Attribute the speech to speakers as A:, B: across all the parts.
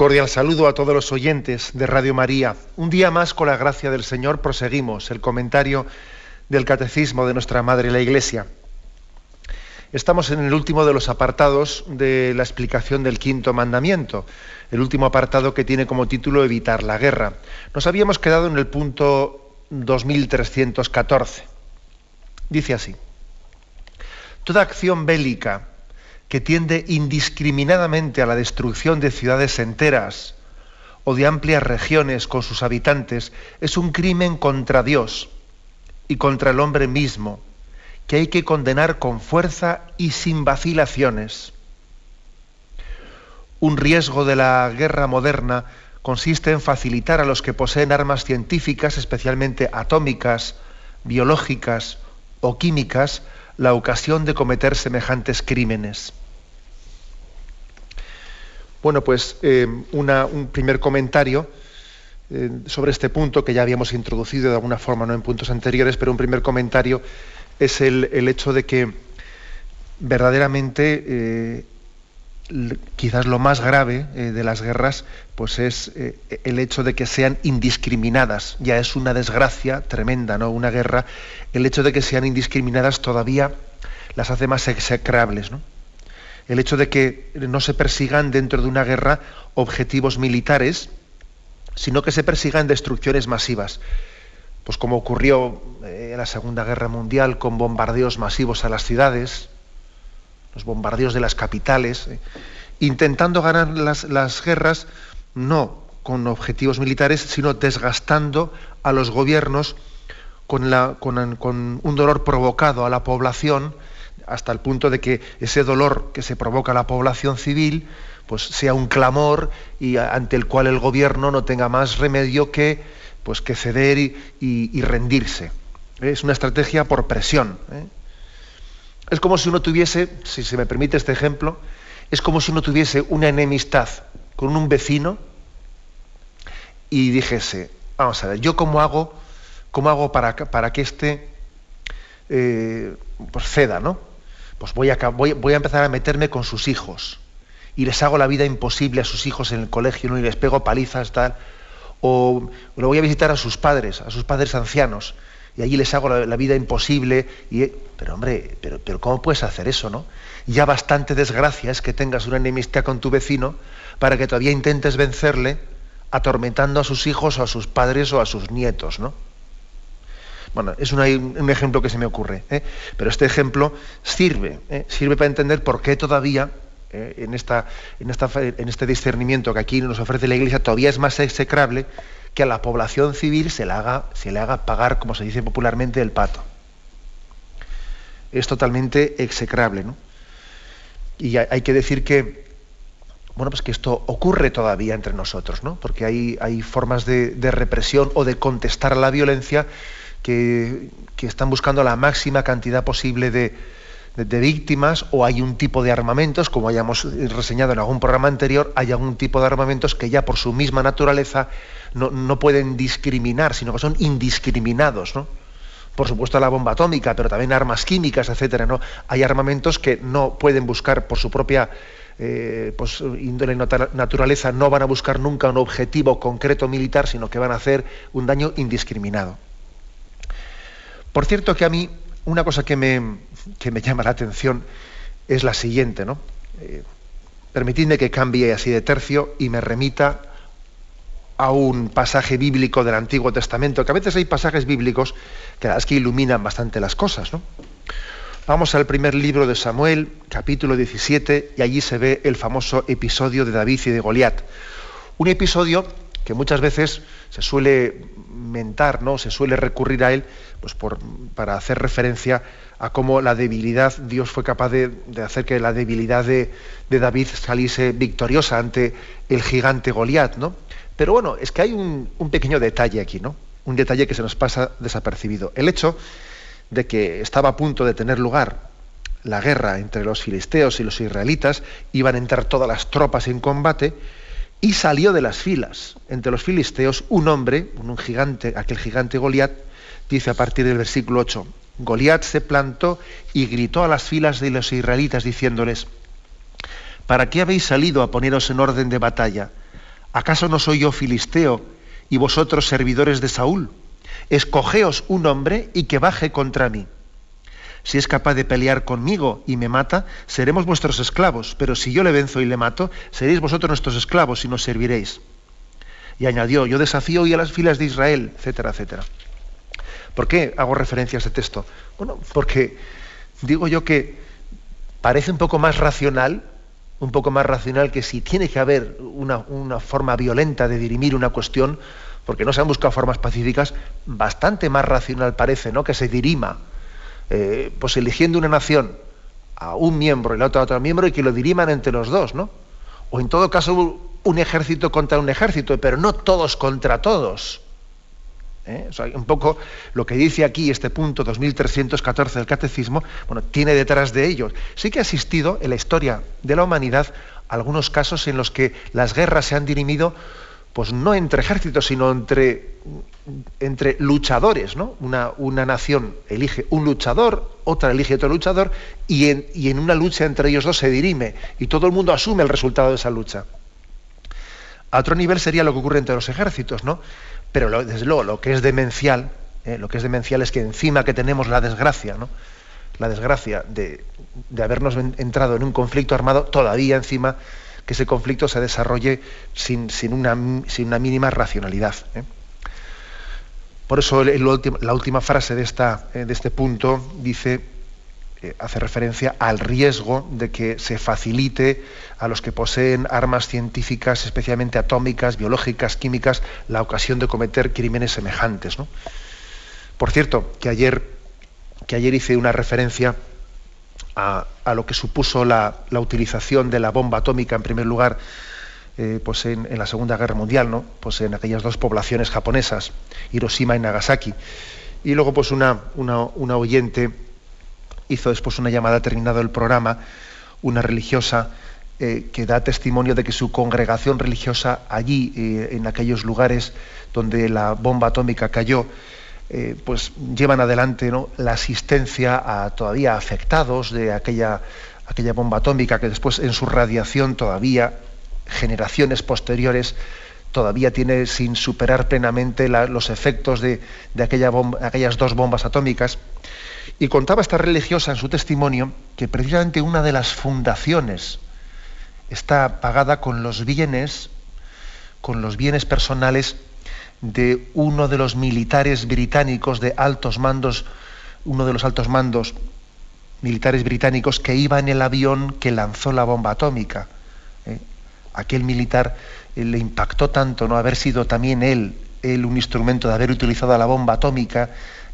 A: Cordial saludo a todos los oyentes de Radio María. Un día más, con la gracia del Señor, proseguimos el comentario del Catecismo de nuestra Madre la Iglesia. Estamos en el último de los apartados de la explicación del quinto mandamiento, el último apartado que tiene como título Evitar la guerra. Nos habíamos quedado en el punto 2314. Dice así, Toda acción bélica que tiende indiscriminadamente a la destrucción de ciudades enteras o de amplias regiones con sus habitantes es un crimen contra Dios y contra el hombre mismo, que hay que condenar con fuerza y sin vacilaciones. Un riesgo de la guerra moderna consiste en facilitar a los que poseen armas científicas, especialmente atómicas, biológicas o químicas, la ocasión de cometer semejantes crímenes. Bueno, pues eh, un primer comentario eh, sobre este punto que ya habíamos introducido de alguna forma ¿no? en puntos anteriores, pero un primer comentario es el, hecho de que verdaderamente eh, quizás lo más grave de las guerras pues es el hecho de que sean indiscriminadas. Ya es una desgracia tremenda, ¿no? Una guerra, el hecho de que sean indiscriminadas todavía las hace más execrables, ¿no? El hecho de que no se persigan dentro de una guerra objetivos militares, sino que se persigan destrucciones masivas. Pues como ocurrió eh, en la Segunda Guerra Mundial con bombardeos masivos a las ciudades, los bombardeos de las capitales, eh, intentando ganar las, guerras no con objetivos militares, sino desgastando a los gobiernos con, con un dolor provocado a la población, hasta el punto de que ese dolor que se provoca a la población civil pues sea un clamor y ante el cual el gobierno no tenga más remedio que pues que ceder y, rendirse. Es una estrategia por presión. ¿eh? Es como si uno tuviese, si se me permite este ejemplo, es como si uno tuviese una enemistad con un vecino y dijese, vamos a ver, yo cómo hago, cómo hago para, para que éste eh, pues ceda, ¿no? Pues voy a, voy, a, empezar a meterme con sus hijos y les hago la vida imposible a sus hijos en el colegio ¿no? y les pego palizas, tal. O lo voy a visitar a sus padres, a sus padres ancianos, y allí les hago la, vida imposible. Y, pero hombre, pero, pero ¿cómo puedes hacer eso, no? Ya bastante desgracia es que tengas una enemistad con tu vecino para que todavía intentes vencerle atormentando a sus hijos o a sus padres o a sus nietos, ¿no? Bueno, es un, ejemplo que se me ocurre, ¿eh? pero este ejemplo sirve, ¿eh? sirve para entender por qué todavía ¿eh? en, esta, en, este discernimiento que aquí nos ofrece la Iglesia todavía es más execrable que a la población civil se le haga, se le haga pagar, como se dice popularmente, el pato. Es totalmente execrable, ¿no? Y hay que decir que, bueno, pues que esto ocurre todavía entre nosotros, ¿no? Porque hay, hay formas de represión o de contestar a la violencia que, están buscando la máxima cantidad posible de, víctimas o hay un tipo de armamentos, como hayamos reseñado en algún programa anterior, hay algún tipo de armamentos que ya por su misma naturaleza no, pueden discriminar, sino que son indiscriminados, ¿no? Por supuesto la bomba atómica, pero también armas químicas, etcétera, ¿no? Hay armamentos que no pueden buscar por su propia eh, pues, índole naturaleza, no van a buscar nunca un objetivo concreto militar, sino que van a hacer un daño indiscriminado. Por cierto que a mí una cosa que me, me llama la atención es la siguiente, ¿no? Eh, permitidme que cambie así de tercio y me remita a un pasaje bíblico del Antiguo Testamento, que a veces hay pasajes bíblicos que, que iluminan bastante las cosas, ¿no? Vamos al primer libro de Samuel, capítulo 17, y allí se ve el famoso episodio de David y de Goliat. Un episodio que muchas veces se suele mentar, ¿no? Se suele recurrir a él pues para hacer referencia a cómo la debilidad, Dios fue capaz de, hacer que la debilidad de, David saliese victoriosa ante el gigante Goliat, ¿no? Pero bueno, es que hay un, un pequeño detalle aquí, ¿no? Un detalle que se nos pasa desapercibido. El hecho de que estaba a punto de tener lugar la guerra entre los filisteos y los israelitas, iban a entrar todas las tropas en combate, y salió de las filas entre los filisteos un hombre, un gigante, aquel gigante Goliat, dice a partir del versículo 8, Goliat se plantó y gritó a las filas de los israelitas diciéndoles, ¿para qué habéis salido a poneros en orden de batalla? ¿Acaso no soy yo filisteo y vosotros servidores de Saúl? Escogeos un hombre y que baje contra mí. Si es capaz de pelear conmigo y me mata, seremos vuestros esclavos, pero si yo le venzo y le mato, seréis vosotros nuestros esclavos y nos serviréis. Y añadió, yo desafío hoy a las filas de Israel, etcétera, etcétera. ¿Por qué hago referencia a este texto? Bueno, porque digo yo que parece un poco más racional, un poco más racional que si tiene que haber una, forma violenta de dirimir una cuestión, porque no se han buscado formas pacíficas, bastante más racional parece, ¿no? Que se dirima eh, pues eligiendo una nación a un miembro y la otra a otro miembro y que lo diriman entre los dos, ¿no? O en todo caso un ejército contra un ejército, pero no todos contra todos. ¿Eh? un poco lo que dice aquí este punto 2314 del Catecismo, bueno, tiene detrás de ellos. Sí que ha existido en la historia de la humanidad algunos casos en los que las guerras se han dirimido pues no entre ejércitos, sino entre, entre luchadores, ¿no? Una, una, nación elige un luchador, otra elige otro luchador, y en, y en una lucha entre ellos dos se dirime, y todo el mundo asume el resultado de esa lucha. A otro nivel sería lo que ocurre entre los ejércitos, ¿no? Pero desde luego, lo que es demencial, ¿eh? lo que es demencial es que encima que tenemos la desgracia, ¿no? La desgracia de, de habernos entrado en un conflicto armado, todavía encima que ese conflicto se desarrolle sin, una, mínima racionalidad. ¿eh? Por eso la última frase de, esta, eh, de este punto dice, hace referencia al riesgo de que se facilite a los que poseen armas científicas, especialmente atómicas, biológicas, químicas, la ocasión de cometer crímenes semejantes. Por cierto, que ayer, que ayer hice una referencia a, lo que supuso la, utilización de la bomba atómica en primer lugar eh, pues en, la Segunda Guerra Mundial, ¿no? pues en aquellas dos poblaciones japonesas, Hiroshima y Nagasaki. Y luego pues una, una, oyente hizo después una llamada terminado el programa, una religiosa eh, que da testimonio de que su congregación religiosa allí, eh, en aquellos lugares donde la bomba atómica cayó, eh, pues llevan adelante la asistencia a todavía afectados de aquella, aquella bomba atómica que después en su radiación todavía generaciones posteriores todavía tiene sin superar plenamente los efectos de, aquella aquellas dos bombas atómicas. Y contaba esta religiosa en su testimonio que precisamente una de las fundaciones está pagada con los bienes, con los bienes personales de uno de los militares británicos de altos mandos, uno de los altos mandos militares británicos que iba en el avión que lanzó la bomba atómica. ¿eh? Aquel militar eh, le impactó tanto no haber sido también él, él un instrumento de haber utilizado la bomba atómica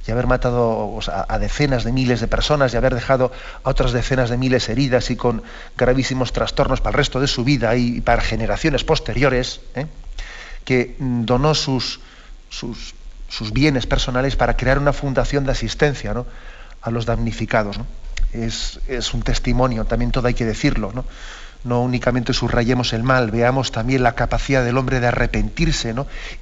A: y haber matado a, decenas de miles de personas y haber dejado a otras decenas de miles heridas y con gravísimos trastornos para el resto de su vida y, para generaciones posteriores. ¿eh? que donó sus, sus, bienes personales para crear una fundación de asistencia a los damnificados. Es, un testimonio, también todo hay que decirlo. ¿no? No únicamente subrayemos el mal, veamos también la capacidad del hombre de arrepentirse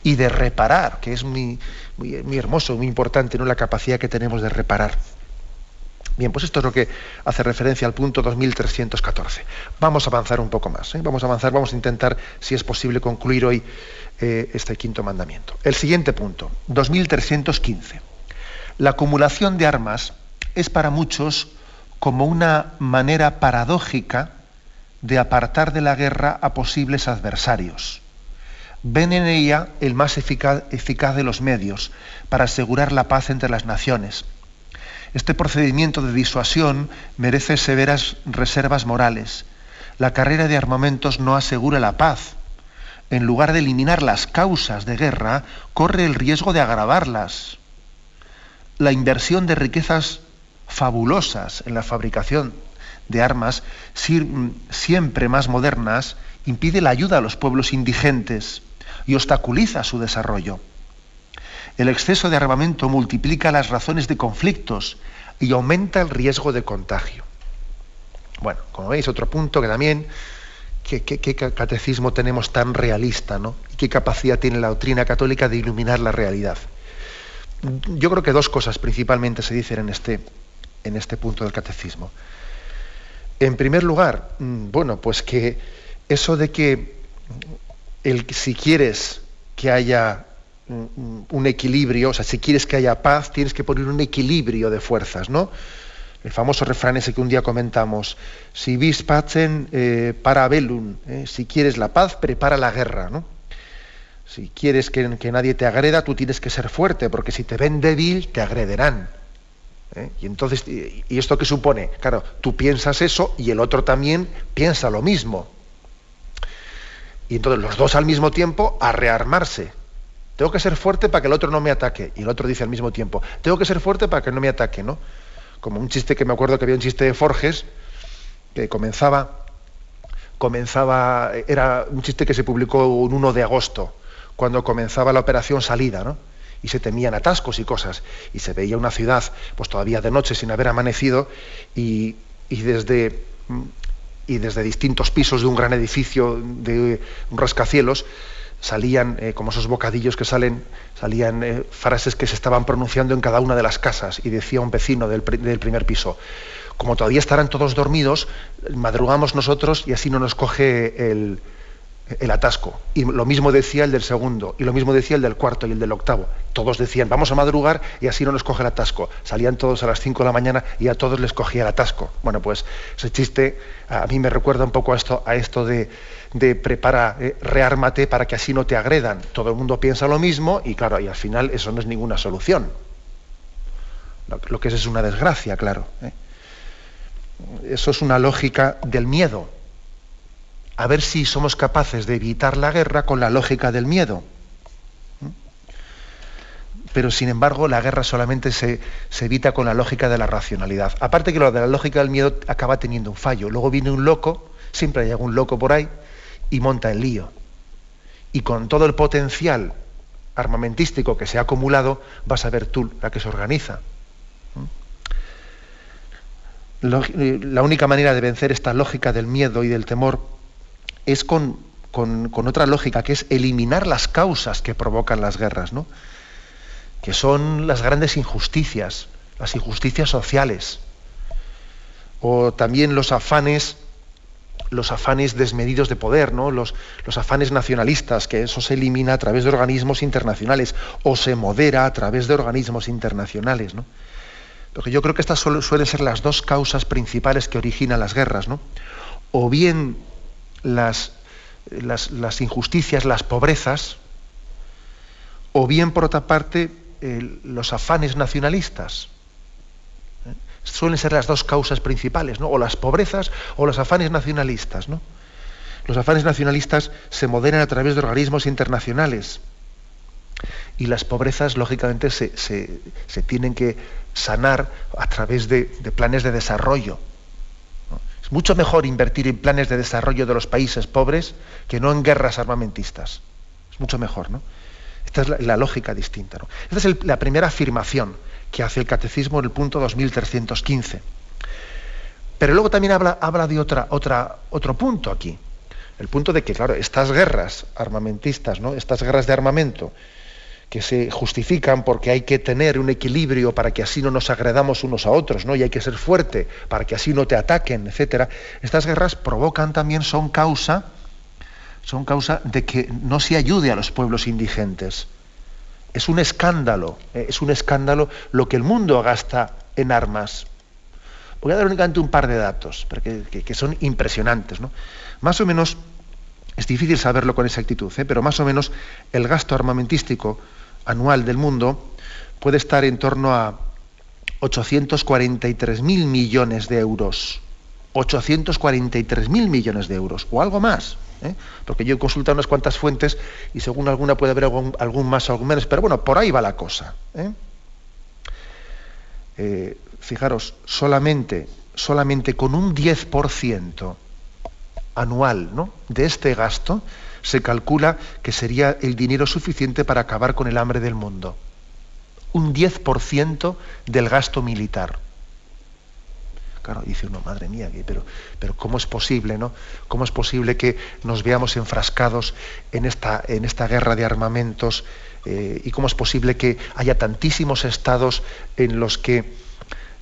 A: y de reparar, que es muy, muy, muy, hermoso, muy importante, ¿no? la capacidad que tenemos de reparar. Bien, pues esto es lo que hace referencia al punto 2314. Vamos a avanzar un poco más. ¿eh? Vamos a avanzar, vamos a intentar, si es posible, concluir hoy eh, este quinto mandamiento. El siguiente punto, 2315. La acumulación de armas es para muchos como una manera paradójica de apartar de la guerra a posibles adversarios. Ven en ella el más eficaz, eficaz de los medios para asegurar la paz entre las naciones. Este procedimiento de disuasión merece severas reservas morales. La carrera de armamentos no asegura la paz, en lugar de eliminar las causas de guerra, corre el riesgo de agravarlas. La inversión de riquezas fabulosas en la fabricación de armas, siempre más modernas, impide la ayuda a los pueblos indigentes y obstaculiza su desarrollo. El exceso de armamento multiplica las razones de conflictos y aumenta el riesgo de contagio. Bueno, como veis, otro punto que también, qué, catecismo tenemos tan realista, ¿no? Y qué capacidad tiene la doctrina católica de iluminar la realidad. Yo creo que dos cosas principalmente se dicen en este, en este punto del catecismo. En primer lugar, mm, bueno, pues que eso de que el, si quieres que haya mm, un equilibrio, o sea, si quieres que haya paz, tienes que poner un equilibrio de fuerzas, ¿no? El famoso refrán ese que un día comentamos, si vis pacem eh, para bellum, ¿eh? si quieres la paz, prepara la guerra, ¿no? Si quieres que, que, nadie te agreda, tú tienes que ser fuerte, porque si te ven débil, te agrederán. ¿Eh? Y entonces, y, esto qué supone? Claro, tú piensas eso y el otro también piensa lo mismo. Y entonces los dos al mismo tiempo a rearmarse. Tengo que ser fuerte para que el otro no me ataque. Y el otro dice al mismo tiempo, tengo que ser fuerte para que no me ataque, ¿no? Como un chiste que me acuerdo que había un chiste de Forges, que comenzaba, comenzaba, era un chiste que se publicó un 1 de agosto, cuando comenzaba la operación salida, ¿no? Y se temían atascos y cosas. Y se veía una ciudad, pues todavía de noche, sin haber amanecido, y, desde, y desde distintos pisos de un gran edificio, de un rascacielos, salían, eh, como esos bocadillos que salen, salían eh, frases que se estaban pronunciando en cada una de las casas, y decía un vecino del, del primer piso, como todavía estarán todos dormidos, madrugamos nosotros y así no nos coge el, el atasco. Y lo mismo decía el del segundo, y lo mismo decía el del cuarto y el del octavo. Todos decían, vamos a madrugar y así no nos coge el atasco. Salían todos a las 5 de la mañana y a todos les cogía el atasco. Bueno, pues ese chiste a mí me recuerda un poco a esto, a esto de, de prepara, eh, reármate para que así no te agredan. Todo el mundo piensa lo mismo y claro, y al final eso no es ninguna solución. Lo, que es es una desgracia, claro. ¿eh? Eso es una lógica del miedo a ver si somos capaces de evitar la guerra con la lógica del miedo. Pero sin embargo, la guerra solamente se, evita con la lógica de la racionalidad. Aparte que lo de la lógica del miedo acaba teniendo un fallo. Luego viene un loco, siempre hay algún loco por ahí, y monta el lío. Y con todo el potencial armamentístico que se ha acumulado, vas a ver tú la que se organiza. La única manera de vencer esta lógica del miedo y del temor es con, otra lógica, que es eliminar las causas que provocan las guerras, ¿no? que son las grandes injusticias, las injusticias sociales, o también los afanes, los afanes desmedidos de poder, ¿no? los, los afanes nacionalistas, que eso se elimina a través de organismos internacionales, o se modera a través de organismos internacionales. ¿no? Porque yo creo que estas suelen ser las dos causas principales que originan las guerras, ¿no? O bien las, injusticias, las pobrezas, o bien, por otra parte, los afanes nacionalistas. ¿Eh? Suelen ser las dos causas principales, ¿no? o las pobrezas o los afanes nacionalistas. ¿no? Los afanes nacionalistas se moderan a través de organismos internacionales y las pobrezas, lógicamente, se, tienen que sanar a través de planes de desarrollo. Es mucho mejor invertir en planes de desarrollo de los países pobres que no en guerras armamentistas. Es mucho mejor, ¿no? Esta es la, lógica distinta. ¿no? Esta es la primera afirmación que hace el catecismo en el punto 2315. Pero luego también habla, habla de otra, otra, otro punto aquí. El punto de que, claro, estas guerras armamentistas, ¿no? estas guerras de armamento, que se justifican porque hay que tener un equilibrio para que así no nos agredamos unos a otros, ¿no? Y hay que ser fuerte para que así no te ataquen, etcétera. Estas guerras provocan también, son causa, son causa de que no se ayude a los pueblos indigentes. Es un escándalo, ¿eh? es un escándalo lo que el mundo gasta en armas. Voy a dar únicamente un par de datos, que, que, son impresionantes. ¿no? Más o menos, es difícil saberlo con exactitud, ¿eh? pero más o menos el gasto armamentístico anual del mundo puede estar en torno a 843.000 millones de euros. 843.000 millones de euros, o algo más. ¿eh? Porque yo he consultado unas cuantas fuentes y según alguna puede haber algún, algún más o algún menos, pero bueno, por ahí va la cosa. ¿eh? Eh, fijaros, solamente, solamente con un 10% anual ¿no? de este gasto se calcula que sería el dinero suficiente para acabar con el hambre del mundo. Un 10% del gasto militar. Claro, dice uno, madre mía, pero, pero ¿cómo es posible, no? ¿Cómo es posible que nos veamos enfrascados en esta, en esta guerra de armamentos? Eh, ¿Y cómo es posible que haya tantísimos estados en los que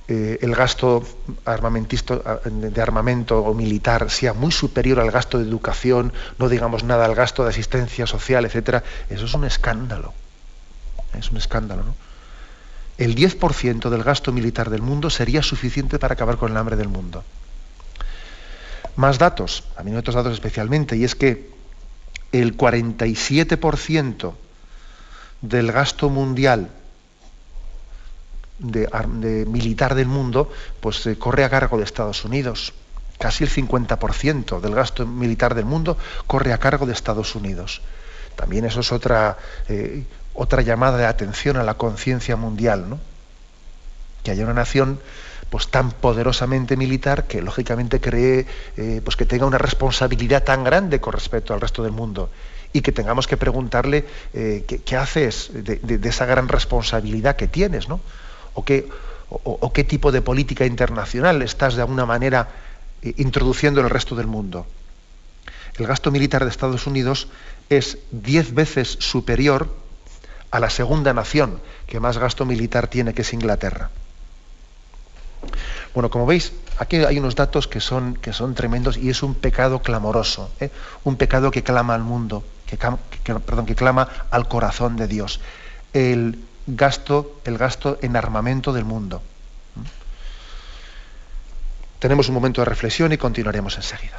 A: eh, el gasto de armamento o militar sea muy superior al gasto de educación, no digamos nada al gasto de asistencia social, etcétera, eso es un escándalo. Es un escándalo, ¿no? El 10% del gasto militar del mundo sería suficiente para acabar con el hambre del mundo. Más datos, a mí otros datos especialmente, y es que el 47% del gasto mundial de, militar del mundo, pues eh, corre a cargo de Estados Unidos. Casi el 50% del gasto militar del mundo corre a cargo de Estados Unidos. También eso es otra, eh, otra llamada de atención a la conciencia mundial, ¿no? Que haya una nación pues tan poderosamente militar que lógicamente cree eh, pues que tenga una responsabilidad tan grande con respecto al resto del mundo y que tengamos que preguntarle ¿qué, haces de, de, esa gran responsabilidad que tienes, ¿no? O qué, tipo de política internacional estás de alguna manera eh, introduciendo en el resto del mundo. El gasto militar de Estados Unidos es diez veces superior a la segunda nación que más gasto militar tiene, que es Inglaterra. Bueno, como veis, aquí hay unos datos que son, que son tremendos y es un pecado clamoroso, ¿eh? un pecado que clama al mundo, que, perdón, que clama al corazón de Dios. El gasto, el gasto en armamento del mundo. Tenemos un momento de reflexión y continuaremos enseguida.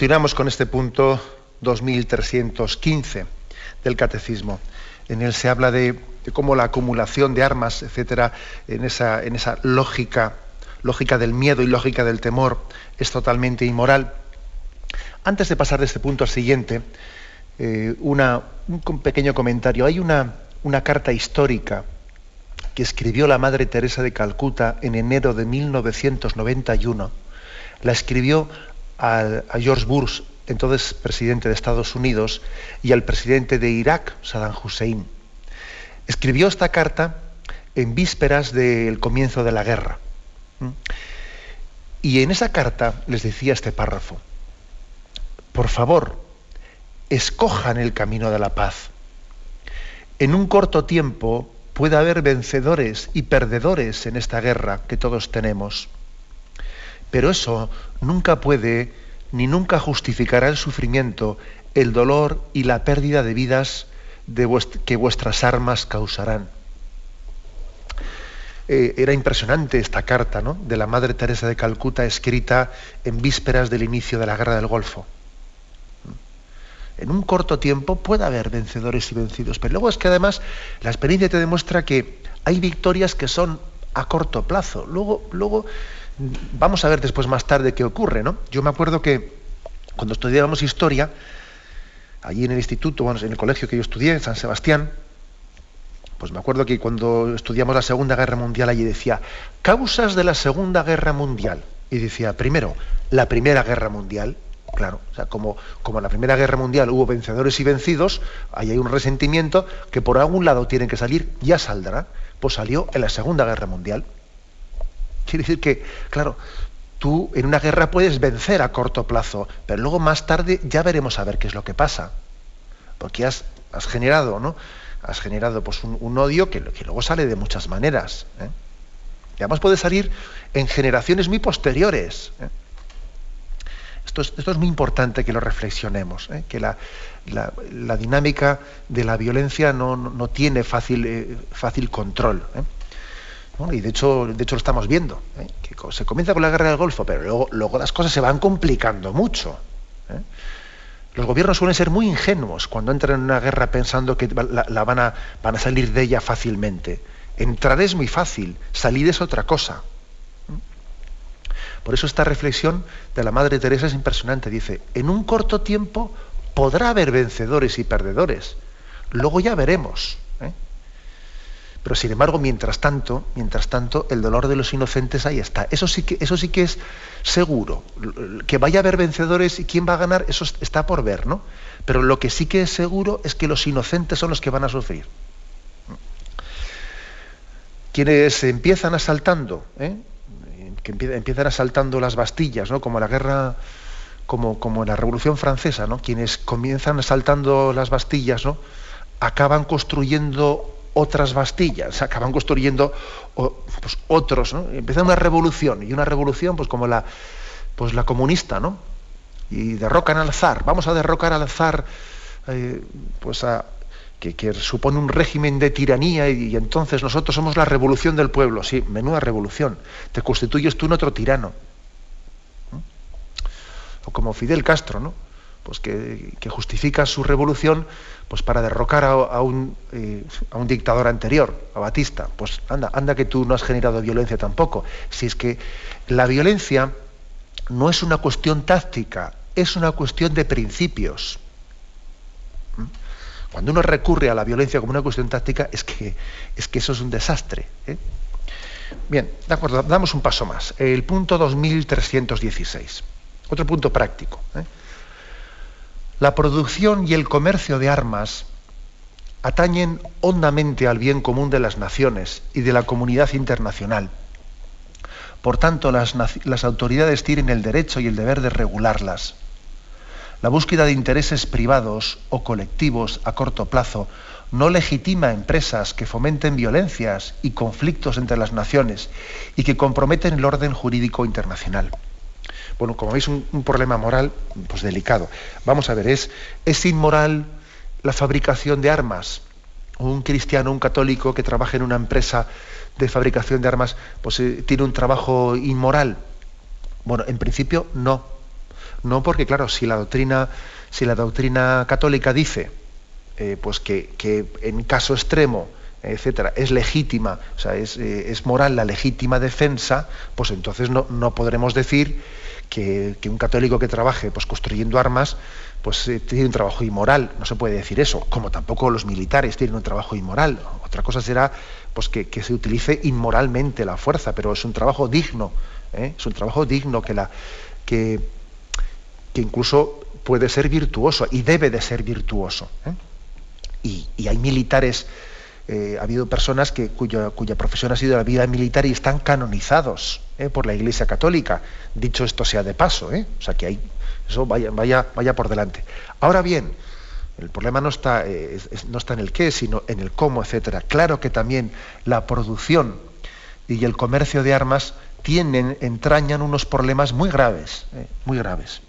A: Continuamos con este punto 2315 del Catecismo. En él se habla de, cómo la acumulación de armas, etcétera, en esa, lógica, lógica del miedo y lógica del temor, es totalmente inmoral. Antes de pasar de este punto al siguiente, eh, un pequeño comentario. Hay una, una carta histórica que escribió la Madre Teresa de Calcuta en enero de 1991. La escribió a, George Bush, entonces presidente de Estados Unidos, y al presidente de Irak, Saddam Hussein. Escribió esta carta en vísperas del comienzo de la guerra. Y en esa carta les decía este párrafo, por favor, escojan el camino de la paz. En un corto tiempo puede haber vencedores y perdedores en esta guerra que todos tenemos. Pero eso nunca puede ni nunca justificará el sufrimiento, el dolor y la pérdida de vidas que vuestras armas causarán. Eh, era impresionante esta carta ¿no? de la Madre Teresa de Calcuta escrita en vísperas del inicio de la Guerra del Golfo. en un corto tiempo puede haber vencedores y vencidos. Pero luego es que además la experiencia te demuestra que hay victorias que son a corto plazo. Luego, luego vamos a ver después más tarde qué ocurre, ¿no? Yo me acuerdo que cuando estudiábamos historia, allí en el instituto, bueno, en el colegio que yo estudié, en San Sebastián, pues me acuerdo que cuando estudiamos la Segunda Guerra Mundial allí decía, causas de la Segunda Guerra Mundial. Y decía, primero, la Primera Guerra Mundial, claro, o sea, como, como en la Primera Guerra Mundial hubo vencedores y vencidos, ahí hay un resentimiento que por algún lado tienen que salir, ya saldrá, pues salió en la Segunda Guerra Mundial. Quiere decir que, claro, tú en una guerra puedes vencer a corto plazo, pero luego más tarde ya veremos a ver qué es lo que pasa. Porque has, has generado, ¿no? Has generado pues, un, odio que, que, luego sale de muchas maneras. ¿eh? Y además puede salir en generaciones muy posteriores. ¿eh? Esto, es, esto, es, muy importante que lo reflexionemos, ¿eh? que la, la, dinámica de la violencia no, no tiene fácil, fácil control y de hecho, de hecho lo estamos viendo, ¿eh? que se comienza con la guerra del Golfo, pero luego, luego las cosas se van complicando mucho. ¿eh? Los gobiernos suelen ser muy ingenuos cuando entran en una guerra pensando que la, van, a, van, a, salir de ella fácilmente. Entrar es muy fácil, salir es otra cosa. ¿eh? Por eso esta reflexión de la Madre Teresa es impresionante. Dice, en un corto tiempo podrá haber vencedores y perdedores. Luego ya veremos. Pero sin embargo, mientras tanto, mientras tanto, el dolor de los inocentes ahí está. Eso sí que, eso sí que es seguro. Que vaya a haber vencedores y quién va a ganar, eso está por ver, ¿no? Pero lo que sí que es seguro es que los inocentes son los que van a sufrir. Quienes empiezan asaltando, ¿eh? que empiezan asaltando las Bastillas, ¿no? Como la guerra, como, como la Revolución Francesa, ¿no? Quienes comienzan asaltando las Bastillas, ¿no? Acaban construyendo otras Bastillas, acaban construyendo pues, otros, ¿no? Empieza una revolución, y una revolución pues como la, pues, la comunista, ¿no? Y derrocan al zar, vamos a derrocar al zar, eh, pues a, que, supone un régimen de tiranía y, entonces nosotros somos la revolución del pueblo, sí, menuda revolución, te constituyes tú en otro tirano. O como Fidel Castro, ¿no? Pues que, que justifica su revolución pues para derrocar a, un, eh, a, un, dictador anterior, a Batista. Pues anda, anda que tú no has generado violencia tampoco. Si es que la violencia no es una cuestión táctica, es una cuestión de principios. ¿Mm? Cuando uno recurre a la violencia como una cuestión táctica, es que, es que eso es un desastre. ¿eh? Bien, de acuerdo, damos un paso más. El punto 2316. Otro punto práctico. ¿eh? La producción y el comercio de armas atañen hondamente al bien común de las naciones y de la comunidad internacional. Por tanto, las, autoridades tienen el derecho y el deber de regularlas. La búsqueda de intereses privados o colectivos a corto plazo no legitima empresas que fomenten violencias y conflictos entre las naciones y que comprometen el orden jurídico internacional bueno, como veis, un, problema moral pues delicado. Vamos a ver, ¿es, ¿es inmoral la fabricación de armas? Un cristiano, un católico que trabaja en una empresa de fabricación de armas, pues eh, tiene un trabajo inmoral. Bueno, en principio no. No porque, claro, si la doctrina, si la doctrina católica dice eh, pues que, en caso extremo, etcétera, es legítima, o sea, es, eh, es, moral la legítima defensa, pues entonces no, no podremos decir que, un católico que trabaje pues, construyendo armas pues eh, tiene un trabajo inmoral, no se puede decir eso, como tampoco los militares tienen un trabajo inmoral. Otra cosa será pues, que, se utilice inmoralmente la fuerza, pero es un trabajo digno, ¿eh? es un trabajo digno que, la, que, que, incluso puede ser virtuoso y debe de ser virtuoso. ¿eh? Y, y, hay militares, ha habido personas cuya, profesión ha sido la vida militar y están canonizados por la Iglesia Católica dicho esto sea de paso, ¿eh? o sea que hay, eso vaya, vaya, vaya por delante. Ahora bien, el problema no está, eh, no está en el qué, sino en el cómo, etcétera. Claro que también la producción y el comercio de armas tienen, entrañan unos problemas muy graves, ¿eh? muy graves.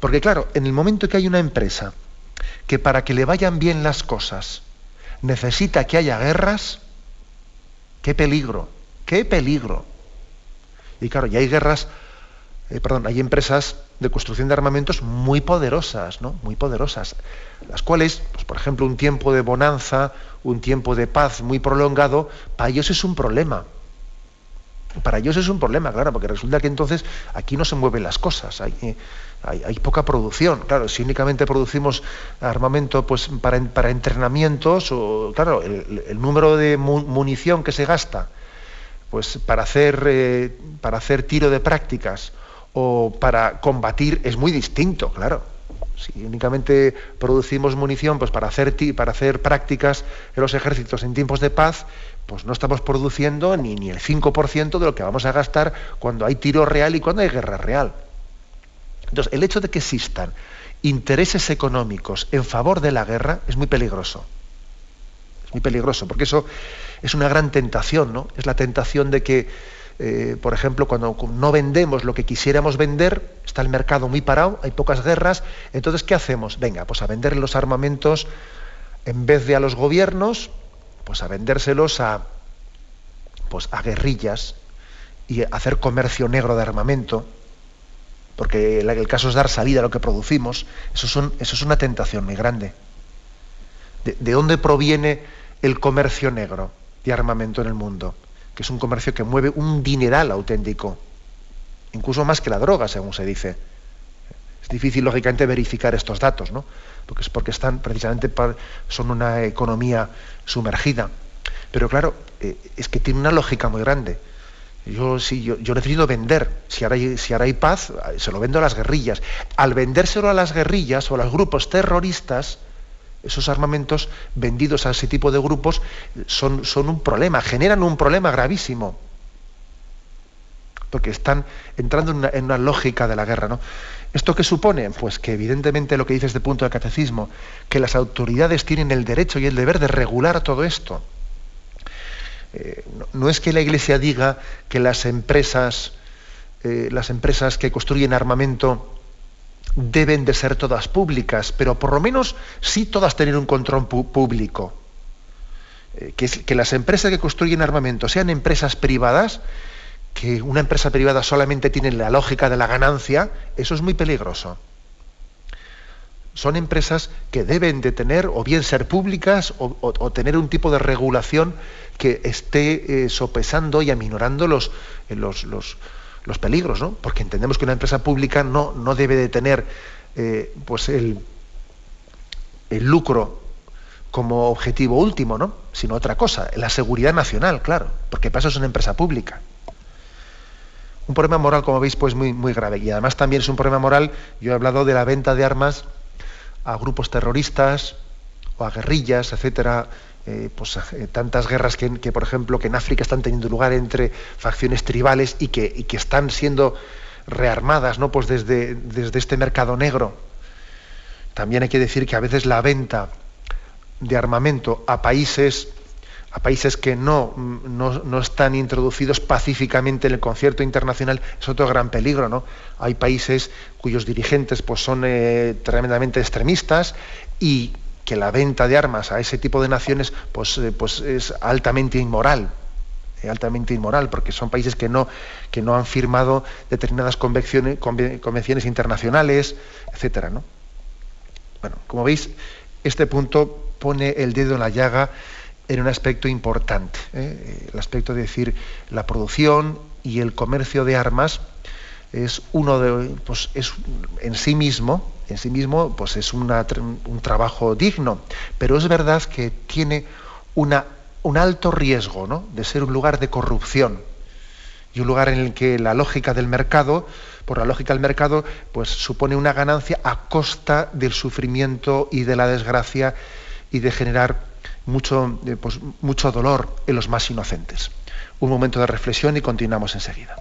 A: Porque claro, en el momento que hay una empresa que para que le vayan bien las cosas necesita que haya guerras, qué peligro, qué peligro. Y claro, y hay guerras eh, perdón, hay empresas de construcción de armamentos muy poderosas, ¿no? Muy poderosas, las cuales, pues, por ejemplo, un tiempo de bonanza, un tiempo de paz muy prolongado, para ellos es un problema. Para ellos es un problema, claro, porque resulta que entonces aquí no se mueven las cosas, eh, hay, poca producción. Claro, si únicamente producimos armamento pues, para, entrenamientos, o, claro, el, número de munición que se gasta pues, para, hacer, eh, para hacer tiro de prácticas o para combatir es muy distinto, claro. Si únicamente producimos munición pues, para, hacer, para hacer prácticas en los ejércitos en tiempos de paz, pues no estamos produciendo ni, ni el 5% de lo que vamos a gastar cuando hay tiro real y cuando hay guerra real. Entonces, el hecho de que existan intereses económicos en favor de la guerra es muy peligroso. Es muy peligroso, porque eso es una gran tentación, ¿no? Es la tentación de que, eh, por ejemplo, cuando no vendemos lo que quisiéramos vender, está el mercado muy parado, hay pocas guerras, entonces, ¿qué hacemos? Venga, pues a vender los armamentos, en vez de a los gobiernos, pues a vendérselos a, pues a guerrillas y hacer comercio negro de armamento porque el caso es dar salida a lo que producimos, eso, es una tentación muy grande. ¿De, dónde proviene el comercio negro de armamento en el mundo? Que es un comercio que mueve un dineral auténtico, incluso más que la droga, según se dice. Es difícil, lógicamente, verificar estos datos, ¿no? Porque es porque están precisamente son una economía sumergida. Pero claro, eh, es que tiene una lógica muy grande. Yo, sí, yo, necesito vender. Si ahora, hay, si paz, se lo vendo a las guerrillas. Al vendérselo a las guerrillas o a los grupos terroristas, esos armamentos vendidos a ese tipo de grupos son, un problema, generan un problema gravísimo. Porque están entrando en una, lógica de la guerra. ¿no? ¿Esto qué supone? Pues que evidentemente lo que dice este punto de catecismo, que las autoridades tienen el derecho y el deber de regular todo esto eh, no, es que la Iglesia diga que las empresas, eh, las empresas que construyen armamento deben de ser todas públicas, pero por lo menos sí todas tener un control público. Eh, que, que las empresas que construyen armamento sean empresas privadas, que una empresa privada solamente tiene la lógica de la ganancia, eso es muy peligroso son empresas que deben de tener o bien ser públicas o, tener un tipo de regulación que esté eh, sopesando y aminorando los, eh, los, los, peligros, ¿no? Porque entendemos que una empresa pública no, no debe de tener eh, pues el, el lucro como objetivo último, ¿no? Sino otra cosa, la seguridad nacional, claro, porque para es una empresa pública. Un problema moral, como veis, pues muy, muy grave. Y además también es un problema moral, yo he hablado de la venta de armas a grupos terroristas o a guerrillas, etcétera, eh, pues, eh, tantas guerras que, por ejemplo, que en África están teniendo lugar entre facciones tribales y que, que están siendo rearmadas ¿no? pues desde, desde este mercado negro. También hay que decir que a veces la venta de armamento a países a países que no, no, no, están introducidos pacíficamente en el concierto internacional es otro gran peligro. ¿no? Hay países cuyos dirigentes pues, son eh, tremendamente extremistas y que la venta de armas a ese tipo de naciones pues, eh, pues es altamente inmoral eh, altamente inmoral, porque son países que no, que no han firmado determinadas convenciones, convenciones internacionales, etcétera, ¿no? Bueno, como veis, este punto pone el dedo en la llaga en un aspecto importante, ¿eh? el aspecto de decir la producción y el comercio de armas es uno de, pues es en sí mismo, en sí mismo, pues es un trabajo digno, pero es verdad que tiene una, un alto riesgo ¿no? de ser un lugar de corrupción y un lugar en el que la lógica del mercado, por la lógica del mercado, pues supone una ganancia a costa del sufrimiento y de la desgracia y de generar mucho, eh, pues, mucho dolor en los más inocentes. Un momento de reflexión y continuamos enseguida.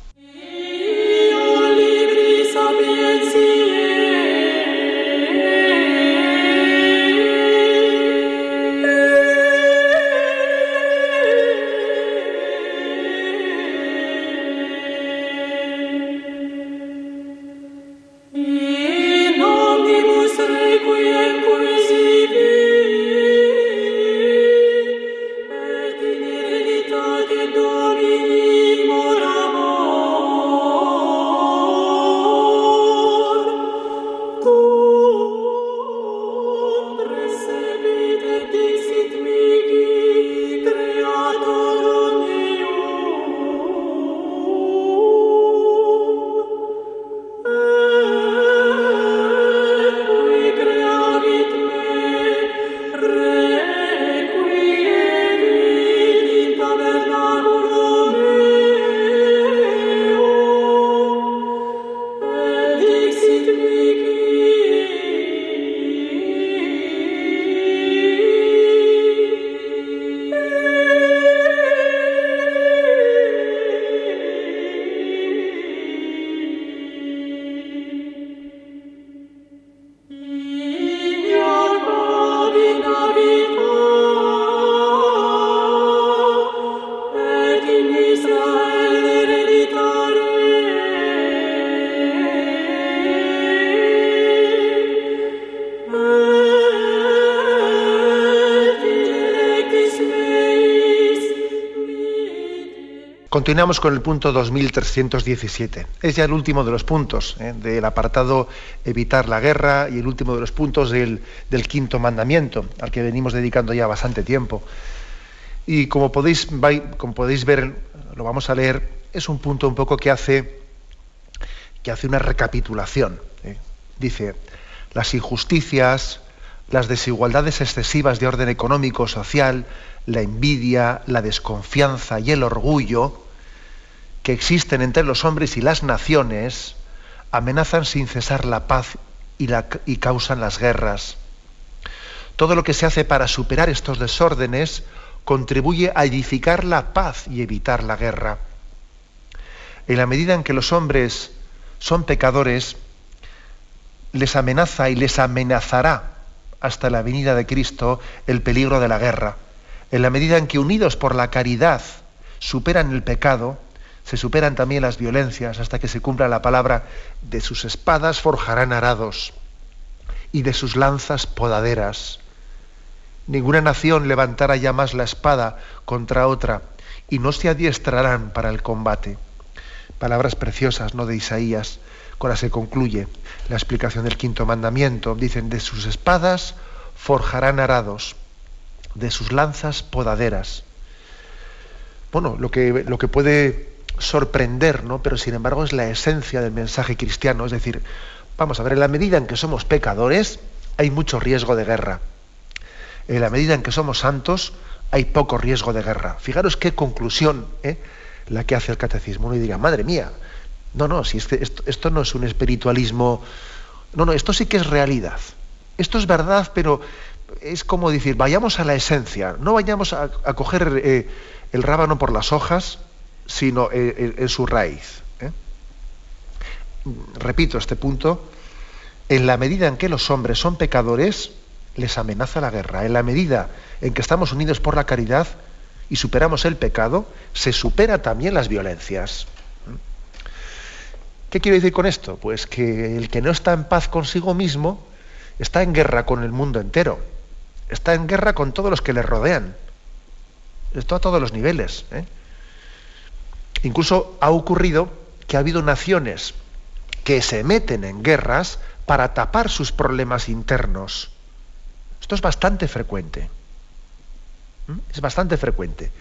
A: Continuamos con el punto 2317. Es ya el último de los puntos ¿eh? del apartado evitar la guerra y el último de los puntos del, quinto mandamiento, al que venimos dedicando ya bastante tiempo. Y como podéis, ver, lo vamos a leer, es un punto un poco que hace, que hace una recapitulación. ¿eh? Dice, las injusticias, las desigualdades excesivas de orden económico, social, la envidia, la desconfianza y el orgullo que existen entre los hombres y las naciones amenazan sin cesar la paz y, y causan las guerras. Todo lo que se hace para superar estos desórdenes contribuye a edificar la paz y evitar la guerra. En la medida en que los hombres son pecadores, les amenaza y les amenazará hasta la venida de Cristo el peligro de la guerra en la medida en que unidos por la caridad superan el pecado, se superan también las violencias hasta que se cumpla la palabra de sus espadas forjarán arados y de sus lanzas podaderas. Ninguna nación levantará ya más la espada contra otra y no se adiestrarán para el combate. Palabras preciosas, ¿no? De Isaías, con las que concluye la explicación del quinto mandamiento. Dicen, de sus espadas forjarán arados de sus lanzas podaderas. Bueno, lo que, lo que puede sorprender, ¿no? pero sin embargo es la esencia del mensaje cristiano. Es decir, vamos a ver, en la medida en que somos pecadores, hay mucho riesgo de guerra. En la medida en que somos santos, hay poco riesgo de guerra. Fijaros qué conclusión ¿eh? la que hace el catecismo. Uno diría, madre mía, no, no, si esto, esto no es un espiritualismo, no, no, esto sí que es realidad. Esto es verdad, pero es como decir, vayamos a la esencia, no vayamos a, coger eh, el rábano por las hojas, sino en, su raíz. ¿eh? Repito este punto, en la medida en que los hombres son pecadores, les amenaza la guerra. En la medida en que estamos unidos por la caridad y superamos el pecado, se supera también las violencias. ¿Qué quiero decir con esto? Pues que el que no está en paz consigo mismo está en guerra con el mundo entero está en guerra con todos los que le rodean. Esto a todos los niveles. ¿eh? Incluso ha ocurrido que ha habido naciones que se meten en guerras para tapar sus problemas internos. Esto es bastante frecuente. Es bastante frecuente.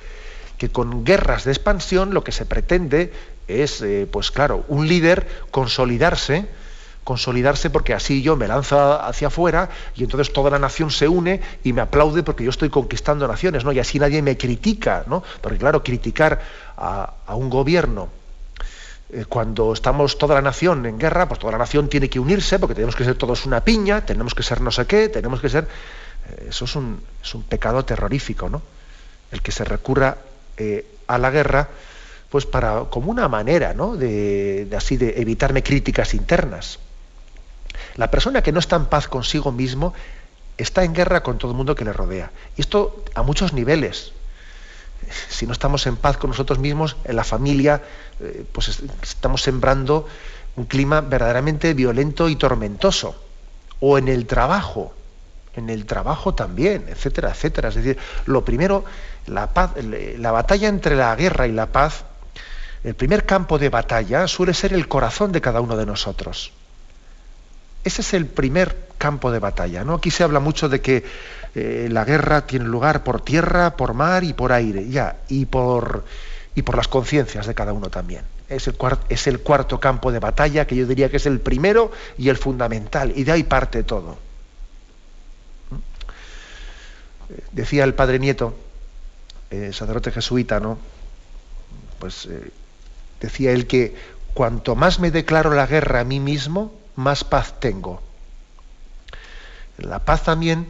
A: Que con guerras de expansión lo que se pretende es, eh, pues claro, un líder consolidarse, consolidarse porque así yo me lanzo hacia afuera y entonces toda la nación se une y me aplaude porque yo estoy conquistando naciones, ¿no? Y así nadie me critica, ¿no? Porque claro, criticar a, un gobierno eh, cuando estamos toda la nación en guerra, pues toda la nación tiene que unirse porque tenemos que ser todos una piña, tenemos que ser no sé qué, tenemos que ser... Eh, eso es un, es un, pecado terrorífico, ¿no? El que se recurra eh, a la guerra pues para como una manera ¿no? de, así de evitarme críticas internas. La persona que no está en paz consigo mismo está en guerra con todo el mundo que le rodea. Y esto a muchos niveles. Si no estamos en paz con nosotros mismos, en la familia, eh, pues estamos sembrando un clima verdaderamente violento y tormentoso. O en el trabajo, en el trabajo también, etcétera, etcétera. Es decir, lo primero, la paz, la batalla entre la guerra y la paz, el primer campo de batalla suele ser el corazón de cada uno de nosotros. Ese es el primer campo de batalla. ¿no? Aquí se habla mucho de que eh, la guerra tiene lugar por tierra, por mar y por aire, ya, y por, y por las conciencias de cada uno también. Es el, es el cuarto campo de batalla que yo diría que es el primero y el fundamental, y de ahí parte todo. ¿Mm? Decía el padre Nieto, eh, sacerdote jesuita, ¿no? Pues eh, decía él que cuanto más me declaro la guerra a mí mismo, más paz tengo. La paz también,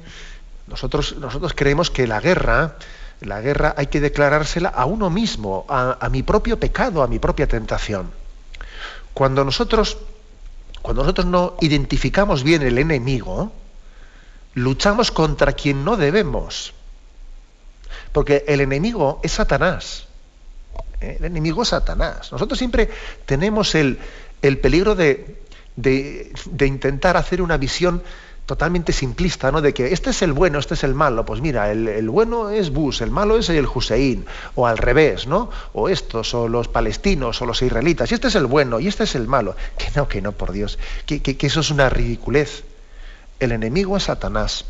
A: nosotros, nosotros creemos que la guerra, la guerra hay que declarársela a uno mismo, a, mi propio pecado, a mi propia tentación. Cuando nosotros, cuando nosotros no identificamos bien el enemigo, luchamos contra quien no debemos. Porque el enemigo es Satanás. ¿eh? El enemigo es Satanás. Nosotros siempre tenemos el, el peligro de, de, intentar hacer una visión totalmente simplista, ¿no? De que este es el bueno, este es el malo. Pues mira, el, bueno es Bush, el malo es el Hussein, o al revés, ¿no? O estos, o los palestinos, o los israelitas. Y este es el bueno, y este es el malo. Que no, que no, por Dios. Que, que eso es una ridiculez. El enemigo es Satanás,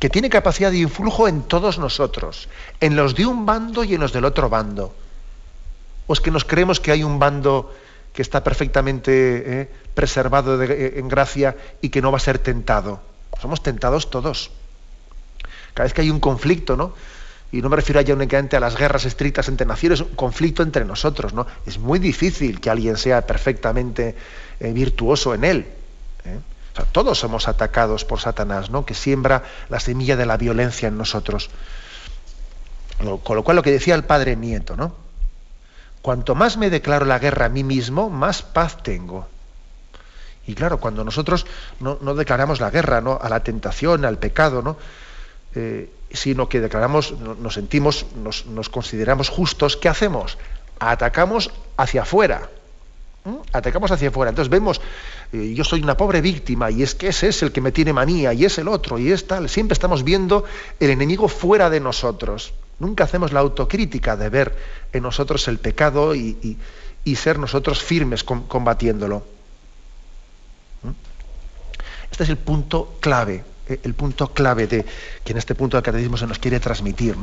A: que tiene capacidad de influjo en todos nosotros, en los de un bando y en los del otro bando. ¿O es que nos creemos que hay un bando que está perfectamente eh, preservado eh, en gracia y que no va a ser tentado. Somos tentados todos. Cada vez que hay un conflicto, ¿no? Y no me refiero ya únicamente a las guerras estrictas entre naciones, un conflicto entre nosotros, ¿no? Es muy difícil que alguien sea perfectamente eh, virtuoso en él. todos somos atacados por Satanás, ¿no? Que siembra la semilla de la violencia en nosotros. Con lo cual lo que decía el padre Nieto, ¿no? Cuanto más me declaro la guerra a mí mismo, más paz tengo. Y claro, cuando nosotros no, declaramos la guerra ¿no? a la tentación, al pecado, ¿no? Eh, sino que declaramos, nos sentimos, nos, consideramos justos, ¿qué hacemos? Atacamos hacia afuera. Atacamos hacia afuera. Entonces vemos, eh, yo soy una pobre víctima y es que ese es el que me tiene manía y es el otro y es tal. Siempre estamos viendo el enemigo fuera de nosotros. Nunca hacemos la autocrítica de ver en nosotros el pecado y, ser nosotros firmes combatiéndolo. ¿Mm? Este es el punto clave, eh, el punto clave de que en este punto del catecismo se nos quiere transmitir.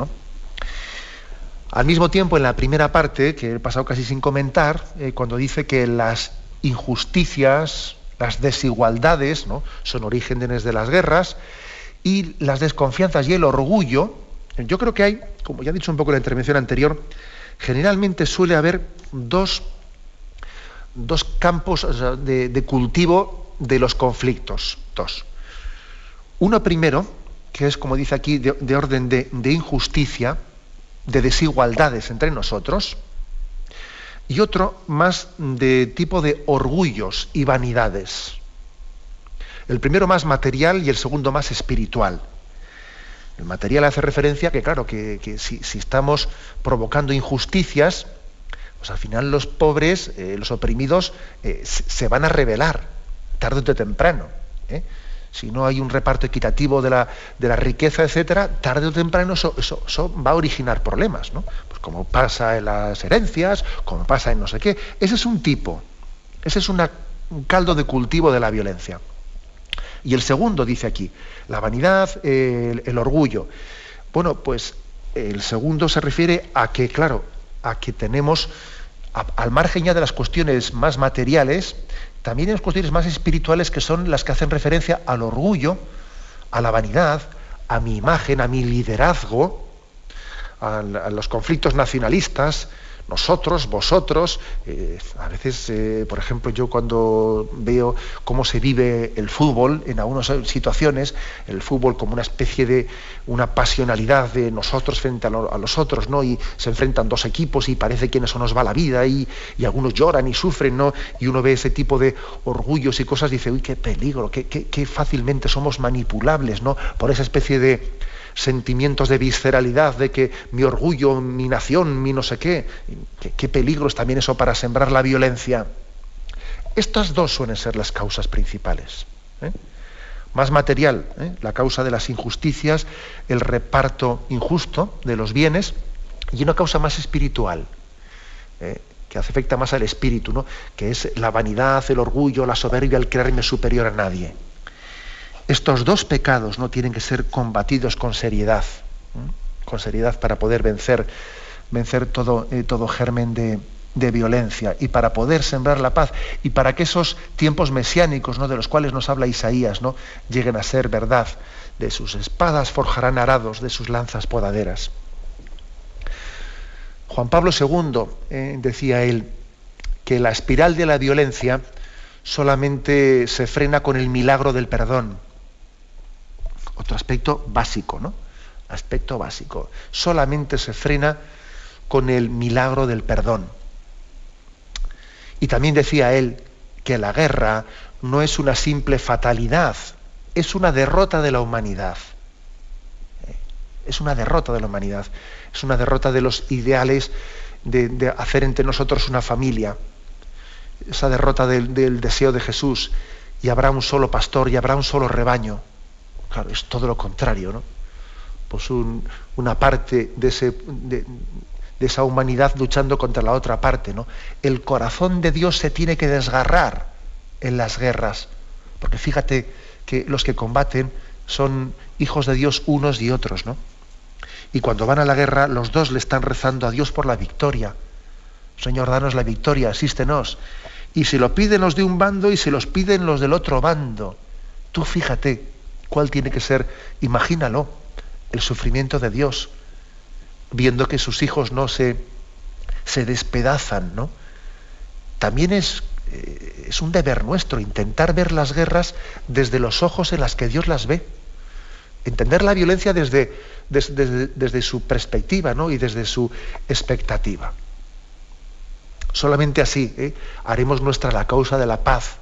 A: Al mismo tiempo, en la primera parte, que he pasado casi sin comentar, eh, cuando dice que las injusticias, las desigualdades, ¿no? son orígenes de las guerras, y las desconfianzas y el orgullo, yo creo que hay, como ya he dicho un poco en la intervención anterior, generalmente suele haber dos, dos campos de, cultivo de los conflictos. Dos. Uno primero, que es, como dice aquí, de, orden de, de injusticia, de desigualdades entre nosotros, y otro más de tipo de orgullos y vanidades. El primero más material y el segundo más espiritual. El material hace referencia que, claro, que, si, estamos provocando injusticias, pues al final los pobres, eh, los oprimidos, eh, se, van a rebelar, tarde o temprano. ¿eh? Si no hay un reparto equitativo de la, riqueza, etcétera, tarde o temprano eso, va a originar problemas, ¿no? Pues como pasa en las herencias, como pasa en no sé qué. Ese es un tipo, ese es un caldo de cultivo de la violencia. Y el segundo dice aquí, la vanidad, el, orgullo. Bueno, pues el segundo se refiere a que, claro, a que tenemos, al margen ya de las cuestiones más materiales, también hay cuestiones más espirituales que son las que hacen referencia al orgullo, a la vanidad, a mi imagen, a mi liderazgo, a los conflictos nacionalistas, nosotros, vosotros, eh, a veces, eh, por ejemplo, yo cuando veo cómo se vive el fútbol en algunas situaciones, el fútbol como una especie de una pasionalidad de nosotros frente a, los otros, ¿no? Y se enfrentan dos equipos y parece que en eso nos va la vida y, algunos lloran y sufren, ¿no? Y uno ve ese tipo de orgullos y cosas y dice, uy, qué peligro, qué, qué fácilmente somos manipulables, ¿no? Por esa especie de sentimientos de visceralidad, de que mi orgullo, mi nación, mi no sé qué, qué, peligro es también eso para sembrar la violencia. Estas dos suelen ser las causas principales. ¿eh? Más material, ¿eh? la causa de las injusticias, el reparto injusto de los bienes, y una causa más espiritual, ¿eh? que afecta más al espíritu, ¿no? que es la vanidad, el orgullo, la soberbia, el creerme superior a nadie. Estos dos pecados no tienen que ser combatidos con seriedad, con seriedad para poder vencer, vencer todo, eh, todo germen de, violencia y para poder sembrar la paz y para que esos tiempos mesiánicos ¿no? de los cuales nos habla Isaías ¿no? lleguen a ser verdad. De sus espadas forjarán arados, de sus lanzas podaderas. Juan Pablo II eh, decía él que la espiral de la violencia solamente se frena con el milagro del perdón. Otro aspecto básico, ¿no? Aspecto básico. Solamente se frena con el milagro del perdón. Y también decía él que la guerra no es una simple fatalidad, es una derrota de la humanidad. Eh, es una derrota de la humanidad, es una derrota de los ideales de, hacer entre nosotros una familia, esa derrota del deseo de Jesús y habrá un solo pastor y habrá un solo rebaño. Claro, es todo lo contrario, ¿no? Pues una parte de, de, esa humanidad luchando contra la otra parte, ¿no? El corazón de Dios se tiene que desgarrar en las guerras, porque fíjate que los que combaten son hijos de Dios unos y otros, ¿no? Y cuando van a la guerra, los dos le están rezando a Dios por la victoria. Señor, danos la victoria, asístenos. Y si lo piden los de un bando y se los piden los del otro bando. Tú fíjate cuál tiene que ser, imagínalo, el sufrimiento de Dios, viendo que sus hijos no se, se despedazan, ¿no? También es, eh, es un deber nuestro intentar ver las guerras desde los ojos en las que Dios las ve. Entender la violencia desde, desde, su perspectiva ¿no? y desde su expectativa. Solamente así ¿eh? haremos nuestra la causa de la paz.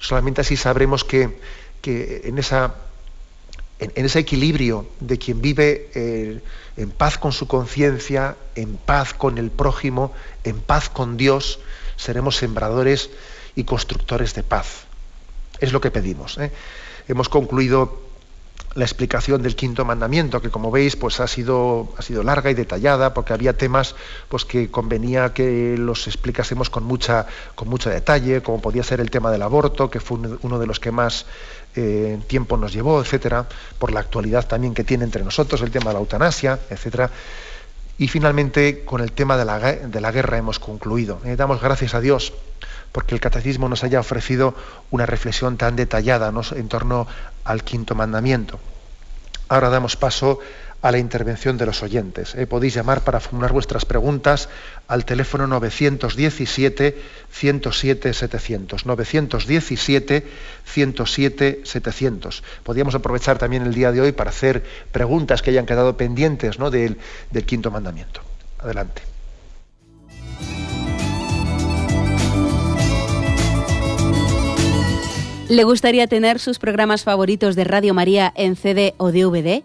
A: Solamente así sabremos que, en, esa, en, ese equilibrio de quien vive eh, en paz con su conciencia, en paz con el prójimo, en paz con Dios, seremos sembradores y constructores de paz. Es lo que pedimos. ¿eh? Hemos concluido la explicación del quinto mandamiento, que como veis, pues ha sido, ha sido larga y detallada, porque había temas pues, que convenía que los explicásemos con mucha, con mucho detalle, como podía ser el tema del aborto, que fue uno de los que más eh, tiempo nos llevó, etcétera, por la actualidad también que tiene entre nosotros, el tema de la eutanasia, etcétera. Y finalmente, con el tema de la, guerra hemos concluido. Eh, damos gracias a Dios porque el catecismo nos haya ofrecido una reflexión tan detallada en torno al quinto mandamiento. Ahora damos paso a la intervención de los oyentes. Eh, podéis llamar para formular vuestras preguntas al teléfono 917-107-700. 917-107-700. Podríamos aprovechar también el día de hoy para hacer preguntas que hayan quedado pendientes ¿no? del, del quinto mandamiento. Adelante.
B: ¿Le gustaría tener sus programas favoritos de Radio María en CD o DVD?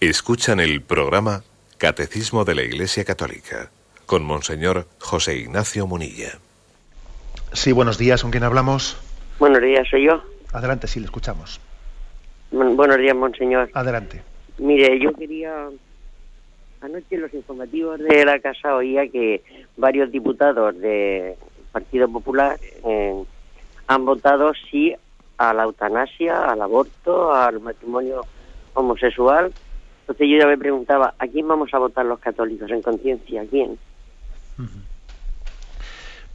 C: Escuchan el programa Catecismo de la Iglesia Católica con Monseñor José Ignacio Munilla.
A: Sí, buenos días, ¿con quién hablamos?
D: Buenos días, soy yo.
A: Adelante, sí, le escuchamos.
D: buenos días, Monseñor.
A: Adelante.
D: Mire, yo quería Anoche en los informativos de la Casa oía que varios diputados del Partido Popular eh, han votado sí a la eutanasia, al aborto, al matrimonio homosexual. Entonces yo ya me preguntaba, ¿a quién vamos a votar los católicos en conciencia? ¿A quién?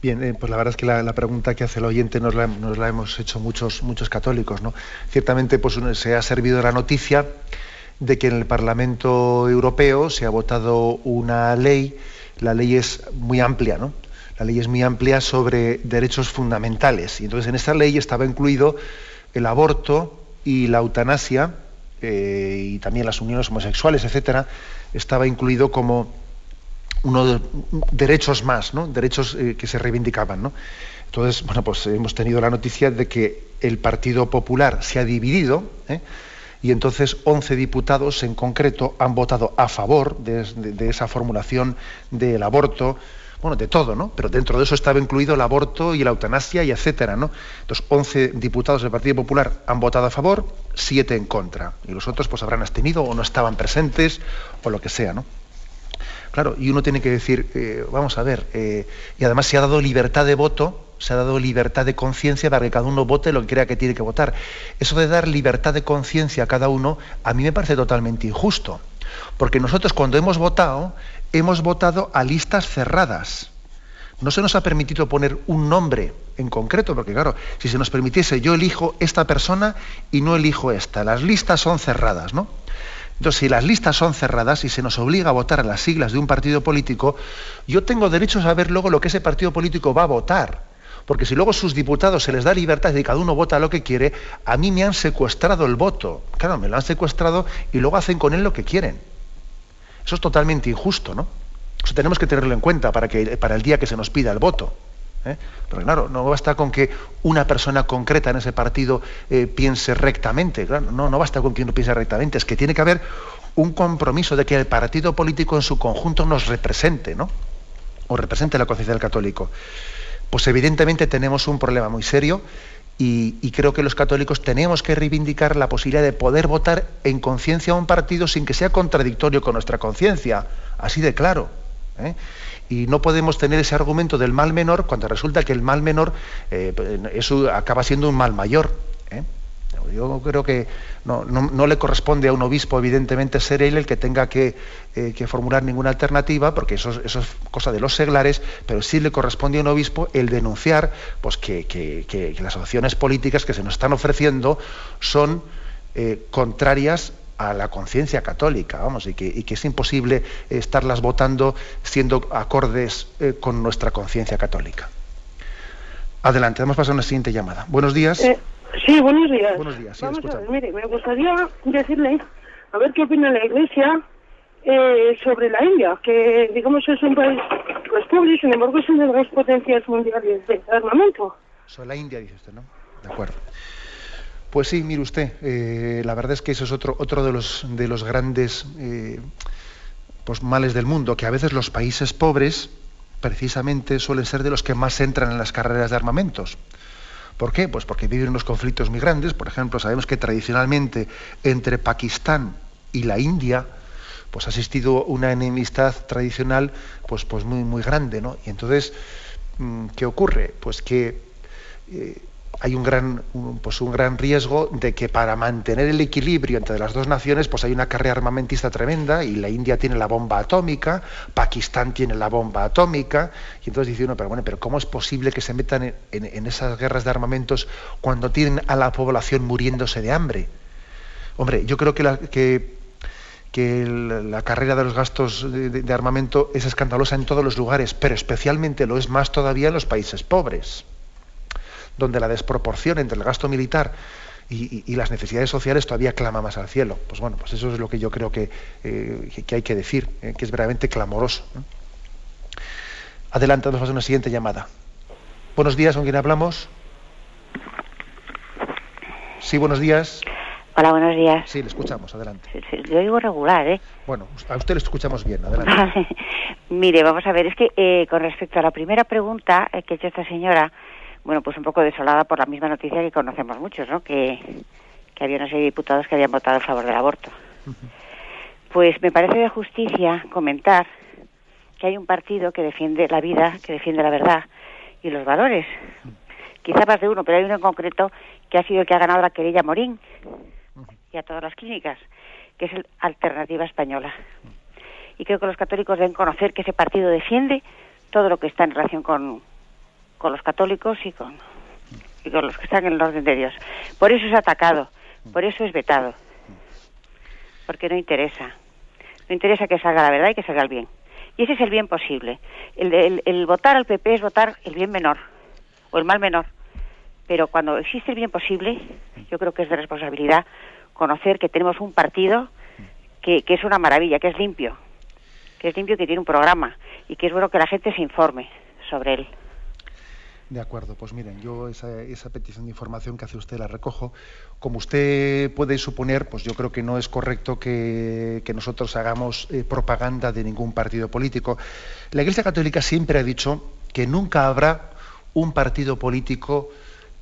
A: Bien, eh, pues la verdad es que la, pregunta que hace el oyente nos la, hemos hecho muchos, muchos católicos, ¿no? Ciertamente, pues se ha servido la noticia de que en el Parlamento Europeo se ha votado una ley, la ley es muy amplia, ¿no? La ley es muy amplia sobre derechos fundamentales. Y entonces en esta ley estaba incluido el aborto y la eutanasia, eh, y también las uniones homosexuales, etcétera, estaba incluido como uno de derechos más, derechos eh, que se reivindicaban. Entonces, bueno, pues hemos tenido la noticia de que el Partido Popular se ha dividido. ¿eh? y entonces 11 diputados en concreto han votado a favor de, esa formulación del aborto, bueno, de todo, ¿no? Pero dentro de eso estaba incluido el aborto y la eutanasia y etcétera, ¿no? Entonces 11 diputados del Partido Popular han votado a favor, 7 en contra, y los otros pues habrán abstenido o no estaban presentes o lo que sea, ¿no? Claro, y uno tiene que decir, eh, vamos a ver, eh, y además se ha dado libertad de voto se ha dado libertad de conciencia para que cada uno vote lo que crea que tiene que votar. Eso de dar libertad de conciencia a cada uno, a mí me parece totalmente injusto. Porque nosotros cuando hemos votado, hemos votado a listas cerradas. No se nos ha permitido poner un nombre en concreto, porque claro, si se nos permitiese, yo elijo esta persona y no elijo esta. Las listas son cerradas, ¿no? Entonces, si las listas son cerradas y se nos obliga a votar a las siglas de un partido político, yo tengo derecho a saber luego lo que ese partido político va a votar. Porque si luego sus diputados se les da libertad y cada uno vota lo que quiere, a mí me han secuestrado el voto. Claro, me lo han secuestrado y luego hacen con él lo que quieren. Eso es totalmente injusto, ¿no? Eso tenemos que tenerlo en cuenta para, que, para el día que se nos pida el voto. ¿eh? Pero claro, no basta con que una persona concreta en ese partido eh, piense rectamente. no, no basta con que uno piense rectamente. Es que tiene que haber un compromiso de que el partido político en su conjunto nos represente, ¿no? O represente la conciencia del católico. Pues evidentemente tenemos un problema muy serio y, creo que los católicos tenemos que reivindicar la posibilidad de poder votar en conciencia a un partido sin que sea contradictorio con nuestra conciencia, así de claro. ¿eh? Y no podemos tener ese argumento del mal menor cuando resulta que el mal menor eh, eso acaba siendo un mal mayor. ¿eh? Yo creo que no, le corresponde a un obispo, evidentemente, ser él el que tenga que, formular ninguna alternativa, porque eso, es cosa de los seglares, pero sí le corresponde a un obispo el denunciar pues, que, las opciones políticas que se nos están ofreciendo son contrarias a la conciencia católica, vamos, y que, es imposible estarlas votando siendo acordes eh, con nuestra conciencia católica. Adelante, vamos a pasar a una siguiente llamada. Buenos días.
E: Eh, sí, buenos días.
A: Buenos días.
E: vamos a ver, mire, me gustaría decirle, a ver qué opina la Iglesia eh, sobre la India, que digamos es un país pues pobre, sin embargo es una de las potencias mundiales de armamento.
A: Sobre la India, dice usted, ¿no? De acuerdo. Pues sí, mire usted, eh, la verdad es que eso es otro, otro de, los, de los grandes eh, pues males del mundo, que a veces los países pobres precisamente suelen ser de los que más entran en las carreras de armamentos. ¿Por qué? Pues porque viven unos conflictos muy grandes. Por ejemplo, sabemos que tradicionalmente entre Pakistán y la India, pues ha existido una enemistad tradicional pues, pues muy, muy grande, ¿no? Y entonces, mm, ¿qué ocurre? Pues que eh, hay un gran, pues un gran riesgo de que para mantener el equilibrio entre las dos naciones, pues hay una carrera armamentista tremenda y la India tiene la bomba atómica, Pakistán tiene la bomba atómica, y entonces dice uno, pero bueno, pero ¿cómo es posible que se metan en, esas guerras de armamentos cuando tienen a la población muriéndose de hambre? Hombre, yo creo que la, que, la carrera de los gastos de armamento es escandalosa en todos los lugares, pero especialmente lo es más todavía en los países pobres donde la desproporción entre el gasto militar y, las necesidades sociales todavía clama más al cielo. Pues bueno, pues eso es lo que yo creo que, eh, hay que decir, eh, que es verdaderamente clamoroso. Adelante, vamos a una siguiente llamada. Buenos días, ¿con quién hablamos? Sí, buenos días.
F: Hola, buenos días.
A: Sí, le escuchamos, adelante.
F: yo digo regular, ¿eh?
A: Bueno, a usted le escuchamos bien, adelante.
F: Mire, vamos a ver, es que eh, con respecto a la primera pregunta que ha hecho esta señora, bueno, pues un poco desolada por la misma noticia que conocemos muchos, ¿no? Que, que había una serie de diputados que habían votado a favor del aborto. Pues me parece de justicia comentar que hay un partido que defiende la vida, que defiende la verdad y los valores. Quizá más de uno, pero hay uno en concreto que ha sido el que ha ganado la querella Morín y a todas las clínicas, que es el Alternativa Española. Y creo que los católicos deben conocer que ese partido defiende todo lo que está en relación con, con los católicos y con, y con los que están en el orden de Dios. Por eso es atacado, por eso es vetado, porque no interesa. No interesa que salga la verdad y que salga el bien. Y ese es el bien posible. El, el, votar al PP es votar el bien menor o el mal menor. Pero cuando existe el bien posible, yo creo que es de responsabilidad conocer que tenemos un partido que, que, es una maravilla, que es limpio, que es limpio, que tiene un programa y que es bueno que la gente se informe sobre él.
A: De acuerdo, pues miren, yo esa, petición de información que hace usted la recojo. Como usted puede suponer, pues yo creo que no es correcto que, nosotros hagamos eh, propaganda de ningún partido político. La Iglesia Católica siempre ha dicho que nunca habrá un partido político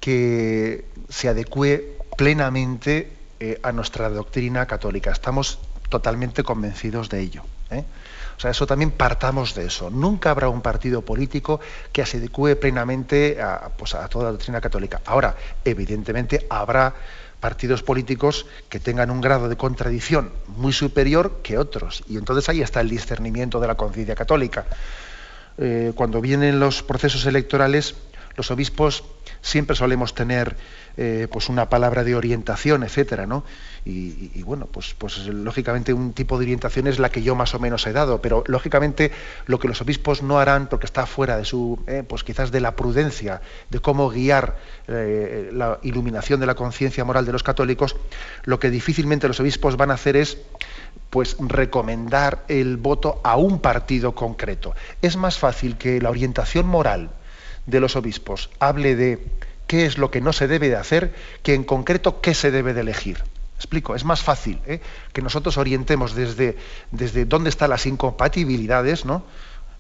A: que se adecue plenamente eh, a nuestra doctrina católica. Estamos totalmente convencidos de ello. ¿eh? Sea, eso también partamos de eso. Nunca habrá un partido político que se plenamente a, pues, a toda la doctrina católica. Ahora, evidentemente, habrá partidos políticos que tengan un grado de contradicción muy superior que otros. Y entonces ahí está el discernimiento de la conciencia católica. Eh, cuando vienen los procesos electorales, los obispos siempre solemos tener eh, pues una palabra de orientación, etcétera, ¿no? Y, bueno, pues, pues lógicamente un tipo de orientación es la que yo más o menos he dado, pero lógicamente lo que los obispos no harán, porque está fuera de su, eh, pues quizás de la prudencia, de cómo guiar eh, la iluminación de la conciencia moral de los católicos, lo que difícilmente los obispos van a hacer es pues recomendar el voto a un partido concreto. Es más fácil que la orientación moral de los obispos hable de qué es lo que no se debe de hacer que en concreto qué se debe de elegir. Explico, es más fácil ¿eh? que nosotros orientemos desde, desde dónde están las incompatibilidades, ¿no?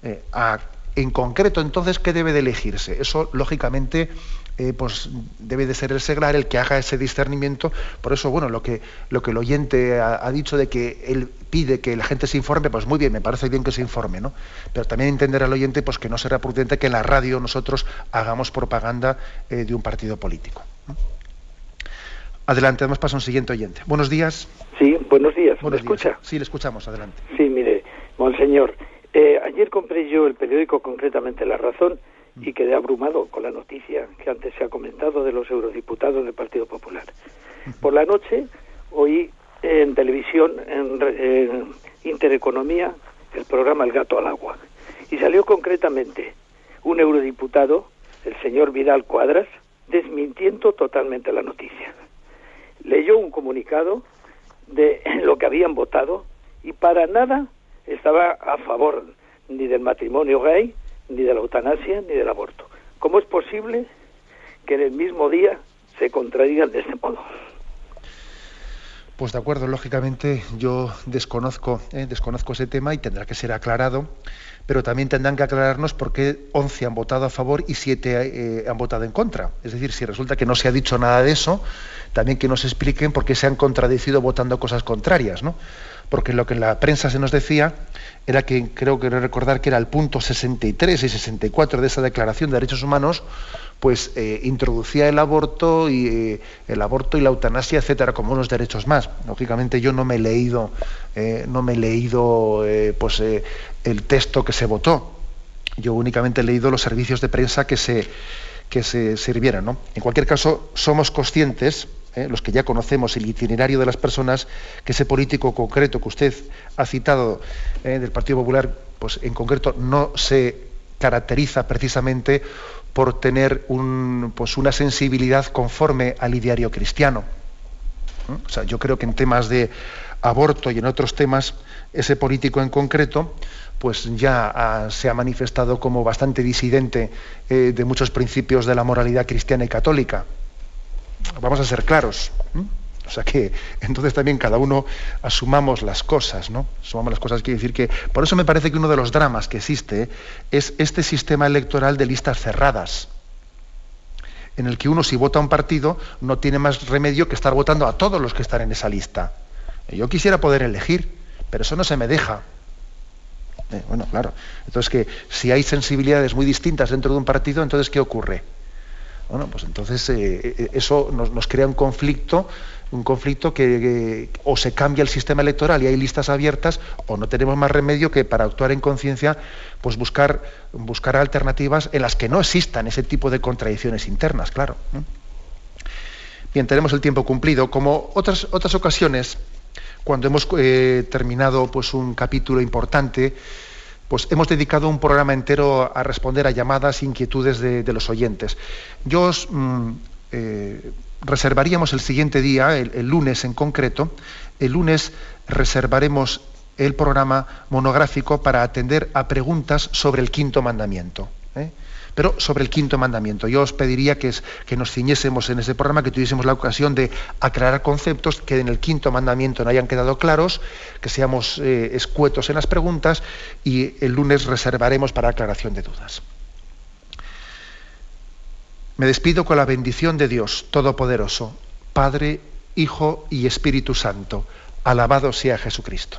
A: Eh, a en concreto entonces qué debe de elegirse. Eso, lógicamente, eh, pues debe de ser el seglar el que haga ese discernimiento. Por eso, bueno, lo que, lo que el oyente ha, dicho de que él pide que la gente se informe, pues muy bien, me parece bien que se informe, ¿no? Pero también entender al oyente pues que no será prudente que en la radio nosotros hagamos propaganda de un partido político. Adelante, además pasa un siguiente oyente. Buenos días.
G: Sí, buenos días. ¿Me escucha?
A: Sí, le escuchamos, adelante.
G: Sí, mire, monseñor, eh, ayer compré yo el periódico, concretamente La Razón, y quedé abrumado con la noticia que antes se ha comentado de los eurodiputados del Partido Popular. Por la noche oí en televisión, en Intereconomía, el programa El Gato al Agua, y salió concretamente un eurodiputado, el señor Vidal Cuadras, desmintiendo totalmente la noticia. Leyó un comunicado de lo que habían votado y para nada estaba a favor ni del matrimonio gay, ni de la eutanasia, ni del aborto. ¿Cómo es posible que en el mismo día se contradigan de este modo?
A: Pues de acuerdo, lógicamente yo desconozco, eh, desconozco ese tema y tendrá que ser aclarado pero también tendrán que aclararnos por qué 11 han votado a favor y 7 eh, han votado en contra. Es decir, si resulta que no se ha dicho nada de eso, también que nos expliquen por qué se han contradecido votando cosas contrarias, ¿no? Porque lo que en la prensa se nos decía era que, creo que recordar que era el punto 63 y 64 de esa Declaración de Derechos Humanos, pues eh, introducía el aborto y eh, el aborto y la eutanasia, etcétera, como unos derechos más. Lógicamente yo no me he leído, no me he leído pues el texto que se votó. Yo únicamente he leído los servicios de prensa que se que se sirvieran. ¿no? En cualquier caso, somos conscientes, los que ya conocemos el itinerario de las personas, que ese político concreto que usted ha citado del Partido Popular, pues en concreto no se caracteriza precisamente por tener un, pues una sensibilidad conforme al ideario cristiano. O sea, yo creo que en temas de aborto y en otros temas, ese político en concreto, pues ya se ha manifestado como bastante disidente eh, de muchos principios de la moralidad cristiana y católica. Vamos a ser claros. O sea que entonces también cada uno asumamos las cosas, ¿no? Asumamos las cosas, quiere decir que. Por eso me parece que uno de los dramas que existe es este sistema electoral de listas cerradas, en el que uno, si vota a un partido, no tiene más remedio que estar votando a todos los que están en esa lista. Yo quisiera poder elegir, pero eso no se me deja. Eh, bueno, claro. Entonces, que si hay sensibilidades muy distintas dentro de un partido, entonces, ¿qué ocurre? Bueno, pues entonces eh, eh, eso nos, crea un conflicto un conflicto que, o se cambia el sistema electoral y hay listas abiertas o no tenemos más remedio que para actuar en conciencia pues buscar, buscar alternativas en las que no existan ese tipo de contradicciones internas, claro. Bien, tenemos el tiempo cumplido. Como otras, otras ocasiones, cuando hemos eh, terminado pues, un capítulo importante, pues hemos dedicado un programa entero a responder a llamadas, inquietudes de, los oyentes. Yo os, mm, eh, reservaríamos el siguiente día, el, lunes en concreto, el lunes reservaremos el programa monográfico para atender a preguntas sobre el quinto mandamiento. Pero sobre el quinto mandamiento. Yo os pediría que, nos ciñésemos en ese programa, que tuviésemos la ocasión de aclarar conceptos que en el quinto mandamiento no hayan quedado claros, que seamos eh, escuetos en las preguntas y el lunes reservaremos para aclaración de dudas. Me despido con la bendición de Dios Todopoderoso, Padre, Hijo y Espíritu Santo. Alabado sea Jesucristo.